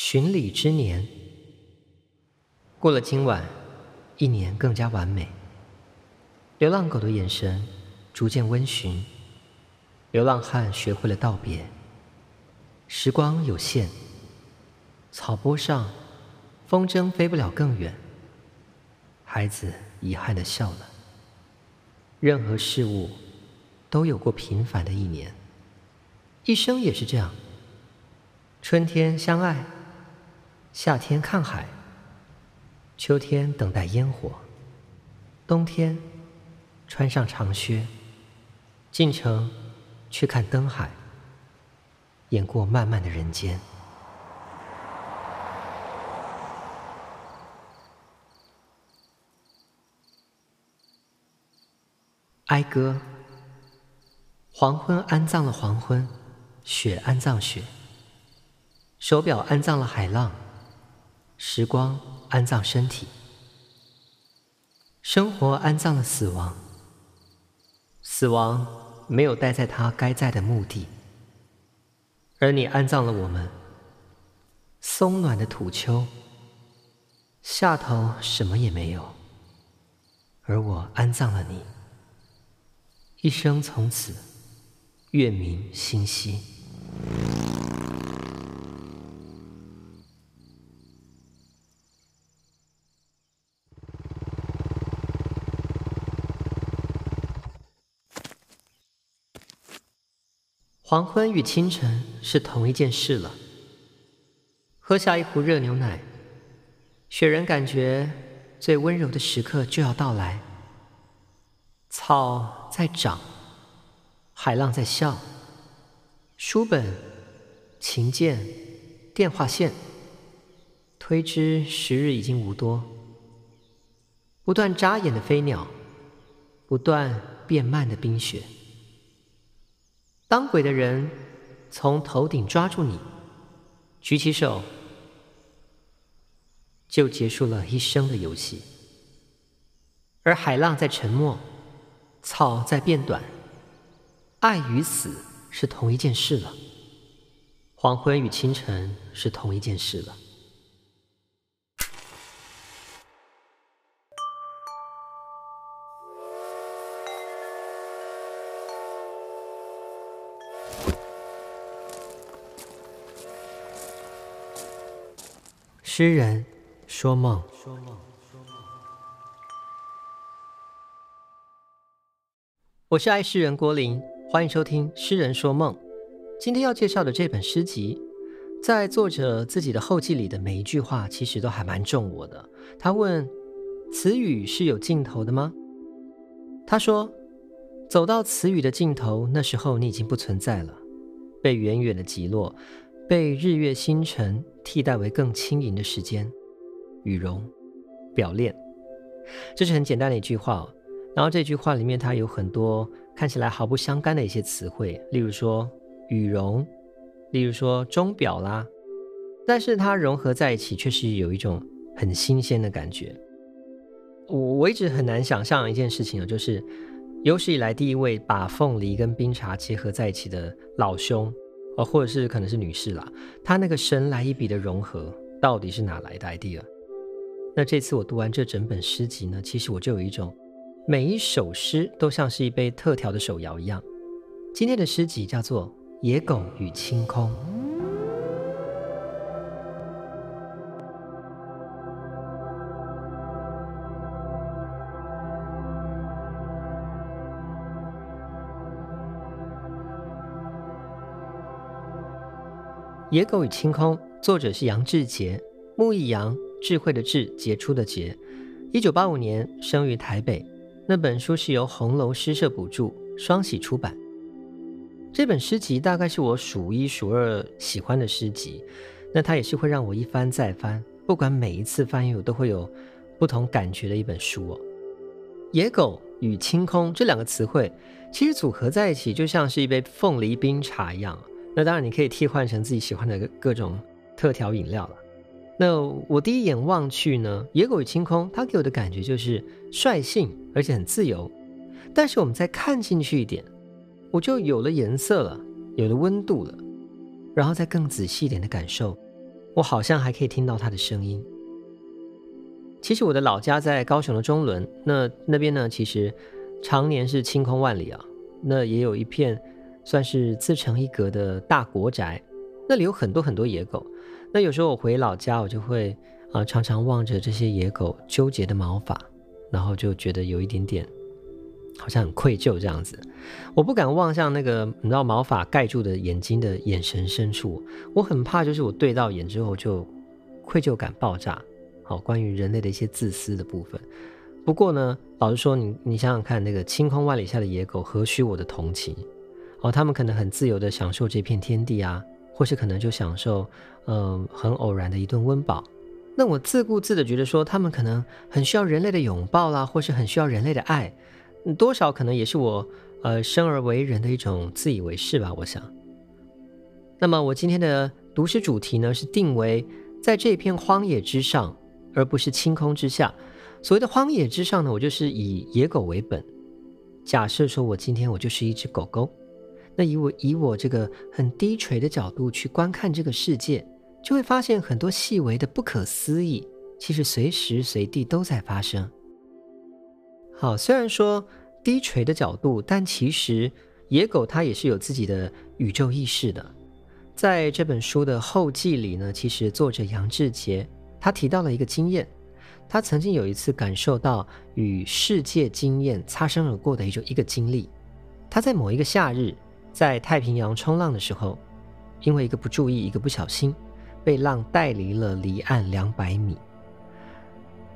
巡礼之年，过了今晚，一年更加完美。流浪狗的眼神逐渐温驯，流浪汉学会了道别。时光有限，草坡上，风筝飞不了更远。孩子遗憾的笑了。任何事物都有过平凡的一年，一生也是这样。春天相爱，夏天看海，秋天等待烟火，冬天穿上长靴，进城去看灯海，演过漫漫的人间。哀歌，黄昏安葬了黄昏，雪安葬雪，手表安葬了海浪，时光安葬身体，生活安葬了死亡，死亡没有待在他该在的墓地，而你安葬了我们，松软的土丘，下头什么也没有，而我安葬了你。一生从此，月明星稀。黄昏与清晨是同一件事了。喝下一壶热牛奶，雪人感觉最温柔的时刻就要到来。草在长，海浪在笑，书本、琴键、电话线，推知时日已经无多。不断眨眼的飞鸟，不断变慢的冰雪。当鬼的人从头顶抓住你，举起手，就结束了一生的游戏。而海浪在沉默。草在变短，爱与死是同一件事了。黄昏与清晨是同一件事了。诗人说梦。我是爱诗人郭林，欢迎收听《诗人说梦》。今天要介绍的这本诗集，在作者自己的后记里的每一句话，其实都还蛮中我的。他问：“词语是有尽头的吗？”他说：“走到词语的尽头，那时候你已经不存在了，被远远的击落，被日月星辰替代为更轻盈的时间、羽绒、表链。”这是很简单的一句话。然后这句话里面，它有很多看起来毫不相干的一些词汇，例如说羽绒，例如说钟表啦，但是它融合在一起，确实有一种很新鲜的感觉。我我一直很难想象一件事情啊，就是有史以来第一位把凤梨跟冰茶结合在一起的老兄，哦，或者是可能是女士啦，她那个神来一笔的融合，到底是哪来的 idea？那这次我读完这整本诗集呢，其实我就有一种。每一首诗都像是一杯特调的手摇一样。今天的诗集叫做《野狗与清空》。《野狗与清空》作者是杨志杰，木易杨，智慧的智，杰出的杰。一九八五年生于台北。那本书是由红楼诗社补助，双喜出版。这本诗集大概是我数一数二喜欢的诗集，那它也是会让我一翻再翻，不管每一次翻阅，我都会有不同感觉的一本书哦。野狗与清空这两个词汇，其实组合在一起就像是一杯凤梨冰茶一样。那当然，你可以替换成自己喜欢的各种特调饮料了。那我第一眼望去呢，野狗与清空，它给我的感觉就是率性而且很自由。但是我们再看进去一点，我就有了颜色了，有了温度了。然后再更仔细一点的感受，我好像还可以听到它的声音。其实我的老家在高雄的中仑，那那边呢，其实常年是晴空万里啊。那也有一片算是自成一格的大国宅，那里有很多很多野狗。那有时候我回老家，我就会啊、常常望着这些野狗纠结的毛发，然后就觉得有一点点好像很愧疚这样子。我不敢望向那个你知道毛发盖住的眼睛的眼神深处，我很怕就是我对到眼之后就愧疚感爆炸。好，关于人类的一些自私的部分。不过呢，老实说你，你你想想看，那个晴空万里下的野狗，何须我的同情？哦，他们可能很自由的享受这片天地啊，或是可能就享受，嗯、呃，很偶然的一顿温饱。那我自顾自的觉得说，他们可能很需要人类的拥抱啦，或是很需要人类的爱，多少可能也是我，呃，生而为人的一种自以为是吧，我想。那么我今天的读诗主题呢，是定为在这片荒野之上。而不是青空之下。所谓的荒野之上呢，我就是以野狗为本。假设说我今天我就是一只狗狗，那以我以我这个很低垂的角度去观看这个世界，就会发现很多细微的不可思议，其实随时随地都在发生。好，虽然说低垂的角度，但其实野狗它也是有自己的宇宙意识的。在这本书的后记里呢，其实作者杨志杰。他提到了一个经验，他曾经有一次感受到与世界经验擦身而过的一种一个经历。他在某一个夏日，在太平洋冲浪的时候，因为一个不注意，一个不小心，被浪带离了离岸两百米。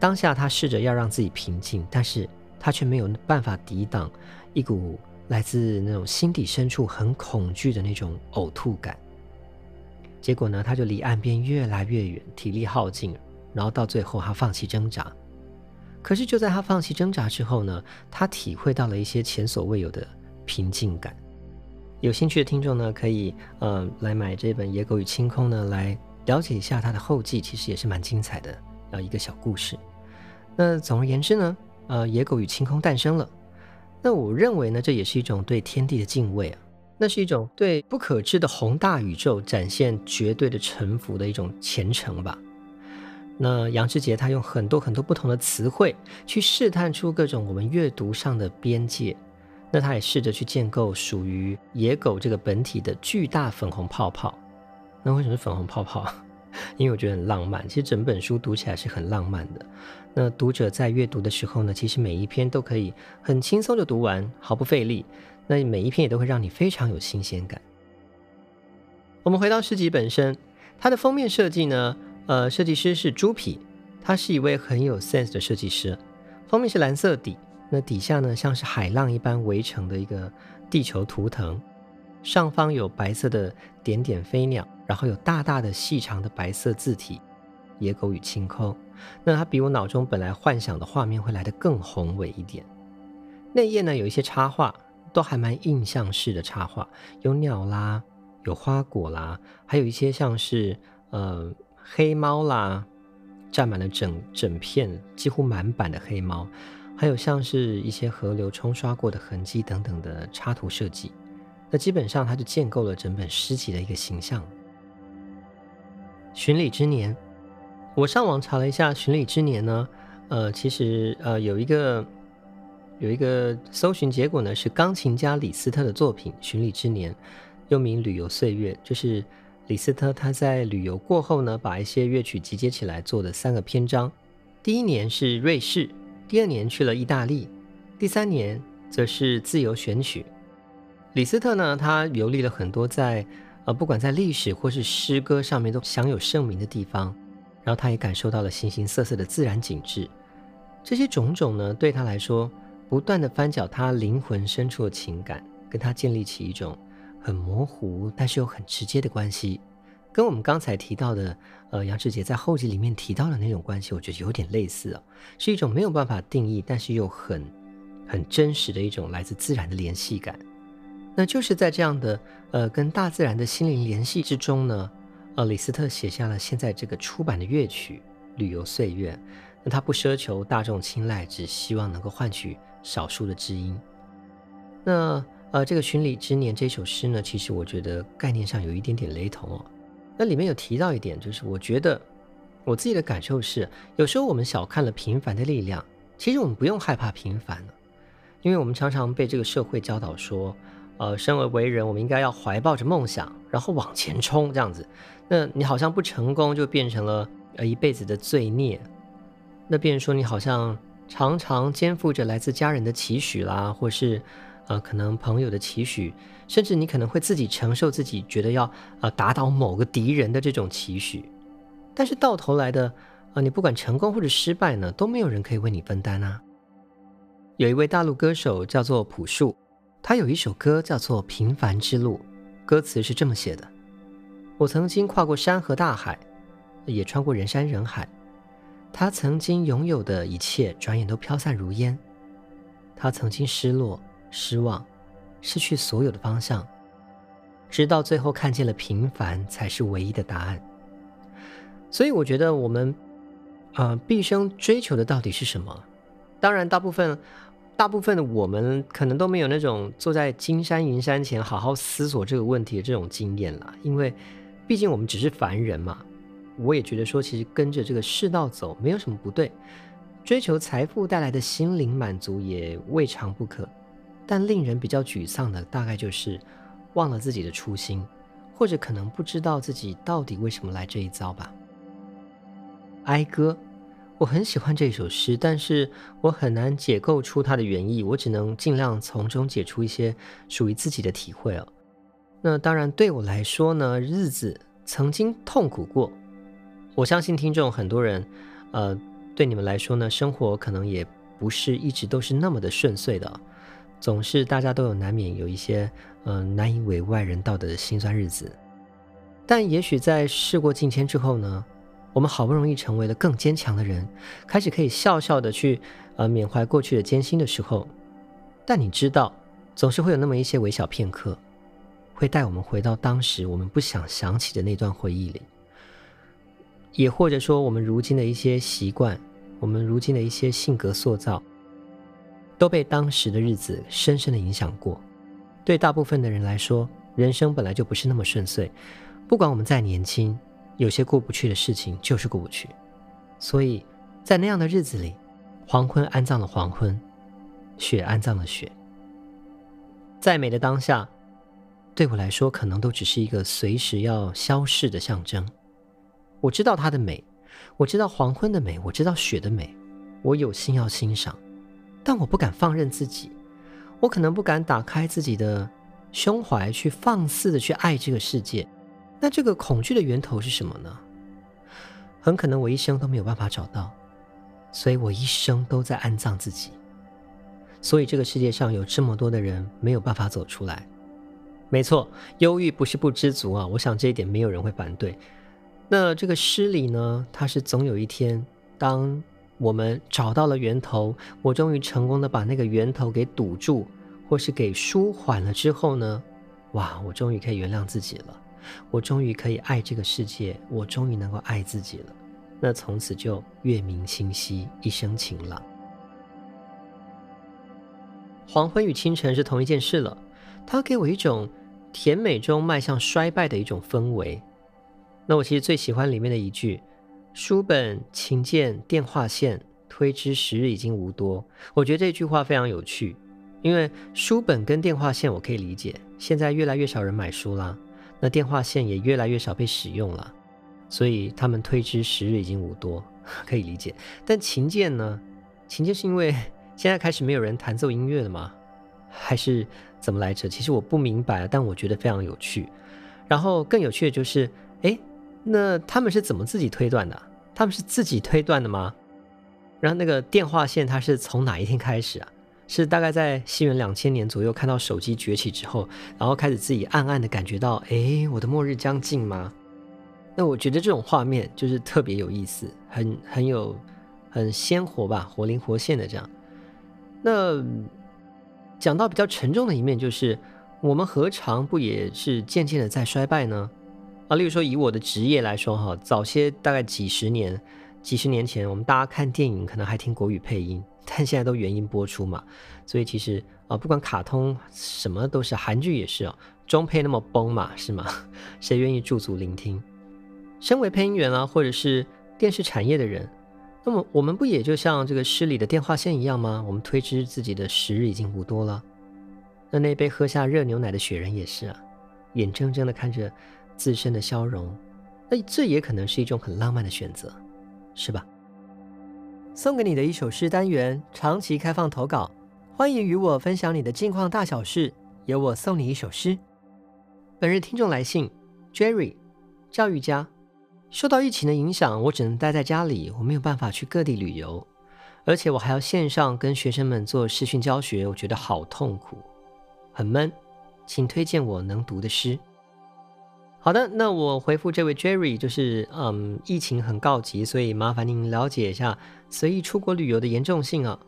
当下他试着要让自己平静，但是他却没有办法抵挡一股来自那种心底深处很恐惧的那种呕吐感。结果呢，他就离岸边越来越远，体力耗尽，然后到最后他放弃挣扎。可是就在他放弃挣扎之后呢，他体会到了一些前所未有的平静感。有兴趣的听众呢，可以呃来买这本《野狗与清空》呢，来了解一下它的后记，其实也是蛮精彩的，呃一个小故事。那总而言之呢，呃，《野狗与清空》诞生了。那我认为呢，这也是一种对天地的敬畏啊。那是一种对不可知的宏大宇宙展现绝对的臣服的一种虔诚吧。那杨智杰他用很多很多不同的词汇去试探出各种我们阅读上的边界。那他也试着去建构属于野狗这个本体的巨大粉红泡泡。那为什么是粉红泡泡？因为我觉得很浪漫。其实整本书读起来是很浪漫的。那读者在阅读的时候呢，其实每一篇都可以很轻松的读完，毫不费力。那每一篇也都会让你非常有新鲜感。我们回到诗集本身，它的封面设计呢，呃，设计师是猪皮，他是一位很有 sense 的设计师。封面是蓝色底，那底下呢像是海浪一般围成的一个地球图腾，上方有白色的点点飞鸟，然后有大大的细长的白色字体“野狗与青空”。那它比我脑中本来幻想的画面会来得更宏伟一点。内页呢有一些插画。都还蛮印象式的插画，有鸟啦，有花果啦，还有一些像是呃黑猫啦，占满了整整片几乎满版的黑猫，还有像是一些河流冲刷过的痕迹等等的插图设计。那基本上它就建构了整本诗集的一个形象。巡礼之年，我上网查了一下，巡礼之年呢，呃，其实呃有一个。有一个搜寻结果呢，是钢琴家李斯特的作品《巡礼之年》，又名《旅游岁月》，就是李斯特他在旅游过后呢，把一些乐曲集结起来做的三个篇章。第一年是瑞士，第二年去了意大利，第三年则是自由选取。李斯特呢，他游历了很多在呃，不管在历史或是诗歌上面都享有盛名的地方，然后他也感受到了形形色色的自然景致，这些种种呢，对他来说。不断地翻搅他灵魂深处的情感，跟他建立起一种很模糊但是又很直接的关系，跟我们刚才提到的，呃，杨智杰在后记里面提到的那种关系，我觉得有点类似啊，是一种没有办法定义，但是又很很真实的一种来自自然的联系感。那就是在这样的呃跟大自然的心灵联系之中呢，呃，李斯特写下了现在这个出版的乐曲《旅游岁月》。那他不奢求大众青睐，只希望能够换取。少数的知音。那呃，这个巡礼之年这首诗呢，其实我觉得概念上有一点点雷同哦。那里面有提到一点，就是我觉得我自己的感受是，有时候我们小看了平凡的力量。其实我们不用害怕平凡，因为我们常常被这个社会教导说，呃，生而为人，我们应该要怀抱着梦想，然后往前冲，这样子。那你好像不成功，就变成了呃一辈子的罪孽。那变成说你好像常常肩负着来自家人的期许啦，或是呃可能朋友的期许，甚至你可能会自己承受自己觉得要呃打倒某个敌人的这种期许，但是到头来的。呃，你不管成功或者失败呢，都没有人可以为你分担啊。有一位大陆歌手叫做朴树，他有一首歌叫做《平凡之路》，歌词是这么写的：我曾经跨过山和大海，也穿过人山人海。他曾经拥有的一切，转眼都飘散如烟。他曾经失落、失望，失去所有的方向，直到最后看见了平凡才是唯一的答案。所以我觉得我们。啊，毕生追求的到底是什么？当然，大部分、大部分的我们可能都没有那种坐在金山银山前好好思索这个问题的这种经验了，因为毕竟我们只是凡人嘛。我也觉得说，其实跟着这个世道走没有什么不对，追求财富带来的心灵满足也未尝不可。但令人比较沮丧的，大概就是忘了自己的初心，或者可能不知道自己到底为什么来这一遭吧。哀歌，我很喜欢这首诗，但是我很难解构出它的原意，我只能尽量从中解出一些属于自己的体会哦。那当然，对我来说呢，日子曾经痛苦过。我相信听众很多人，呃，对你们来说呢，生活可能也不是一直都是那么的顺遂的，总是大家都有难免有一些，嗯、呃，难以为外人道的辛酸日子。但也许在事过境迁之后呢，我们好不容易成为了更坚强的人，开始可以笑笑的去呃缅怀过去的艰辛的时候，但你知道，总是会有那么一些微小片刻，会带我们回到当时我们不想想起的那段回忆里，也或者说我们如今的一些习惯，我们如今的一些性格塑造，都被当时的日子深深的影响过。对大部分的人来说，人生本来就不是那么顺遂，不管我们再年轻。有些过不去的事情就是过不去，所以在那样的日子里，黄昏安葬了黄昏，雪安葬了雪。再美的当下，对我来说可能都只是一个随时要消逝的象征。我知道它的美，我知道黄昏的美，我知道雪的美，我有心要欣赏，但我不敢放任自己，我可能不敢打开自己的胸怀去放肆的去爱这个世界。那这个恐惧的源头是什么呢？很可能我一生都没有办法找到，所以我一生都在安葬自己。所以这个世界上有这么多的人没有办法走出来。没错，忧郁不是不知足啊，我想这一点没有人会反对。那这个诗里呢，它是总有一天，当我们找到了源头，我终于成功的把那个源头给堵住，或是给舒缓了之后呢，哇，我终于可以原谅自己了。我终于可以爱这个世界，我终于能够爱自己了。那从此就月明星稀，一生晴朗。黄昏与清晨是同一件事了，它给我一种甜美中迈向衰败的一种氛围。那我其实最喜欢里面的一句：“书本、琴键、电话线，推之时日已经无多。”我觉得这句话非常有趣，因为书本跟电话线我可以理解，现在越来越少人买书啦。那电话线也越来越少被使用了，所以他们推之时日已经无多，可以理解。但琴键呢？琴键是因为现在开始没有人弹奏音乐了吗？还是怎么来着？其实我不明白，但我觉得非常有趣。然后更有趣的就是，哎，那他们是怎么自己推断的？他们是自己推断的吗？然后那个电话线它是从哪一天开始啊？是大概在西元两千年左右，看到手机崛起之后，然后开始自己暗暗的感觉到，哎，我的末日将近吗？那我觉得这种画面就是特别有意思，很很有很鲜活吧，活灵活现的这样。那讲到比较沉重的一面，就是我们何尝不也是渐渐的在衰败呢？啊，例如说以我的职业来说，哈，早些大概几十年。几十年前，我们大家看电影可能还听国语配音，但现在都原音播出嘛，所以其实啊、不管卡通什么都是，韩剧也是哦，中配那么崩嘛，是吗？谁愿意驻足聆听？身为配音员啊，或者是电视产业的人，那么我们不也就像这个诗里的电话线一样吗？我们推知自己的时日已经无多了。那那杯喝下热牛奶的雪人也是啊，眼睁睁的看着自身的消融，那这也可能是一种很浪漫的选择，是吧？送给你的一首诗单元，长期开放投稿，欢迎与我分享你的近况大小事，由我送你一首诗。本日听众来信，Jerry，教育家，受到疫情的影响，我只能待在家里，我没有办法去各地旅游，而且我还要线上跟学生们做视讯教学，我觉得好痛苦，很闷，请推荐我能读的诗。好的，那我回复这位 Jerry，就是嗯，疫情很告急，所以麻烦您了解一下随意出国旅游的严重性啊。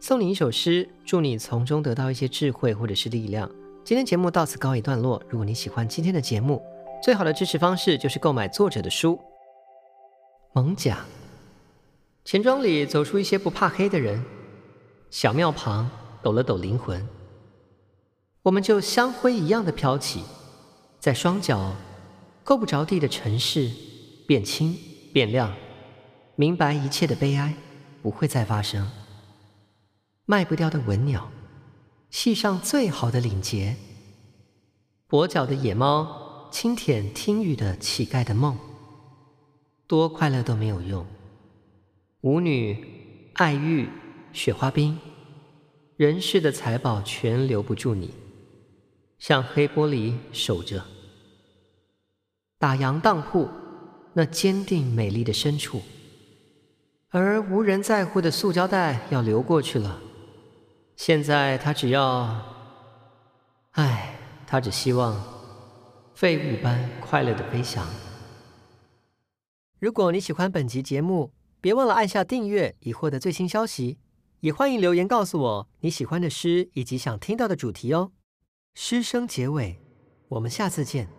送你一首诗，祝你从中得到一些智慧或者是力量。今天节目到此告一段落。如果你喜欢今天的节目，最好的支持方式就是购买作者的书《蒙甲》。钱庄里走出一些不怕黑的人，小庙旁抖了抖灵魂，我们就香灰一样的飘起。在双脚够不着地的城市，变轻变亮，明白一切的悲哀不会再发生。卖不掉的文鸟，系上最好的领结。跛脚的野猫，轻舔听雨的乞丐的梦。多快乐都没有用。舞女、爱玉、雪花冰，人世的财宝全留不住你，像黑玻璃守着。打烊当铺，那坚定美丽的深处，而无人在乎的塑胶袋要流过去了。现在他只要，唉，他只希望废物般快乐的飞翔。如果你喜欢本集节目，别忘了按下订阅以获得最新消息，也欢迎留言告诉我你喜欢的诗以及想听到的主题哦。诗声结尾，我们下次见。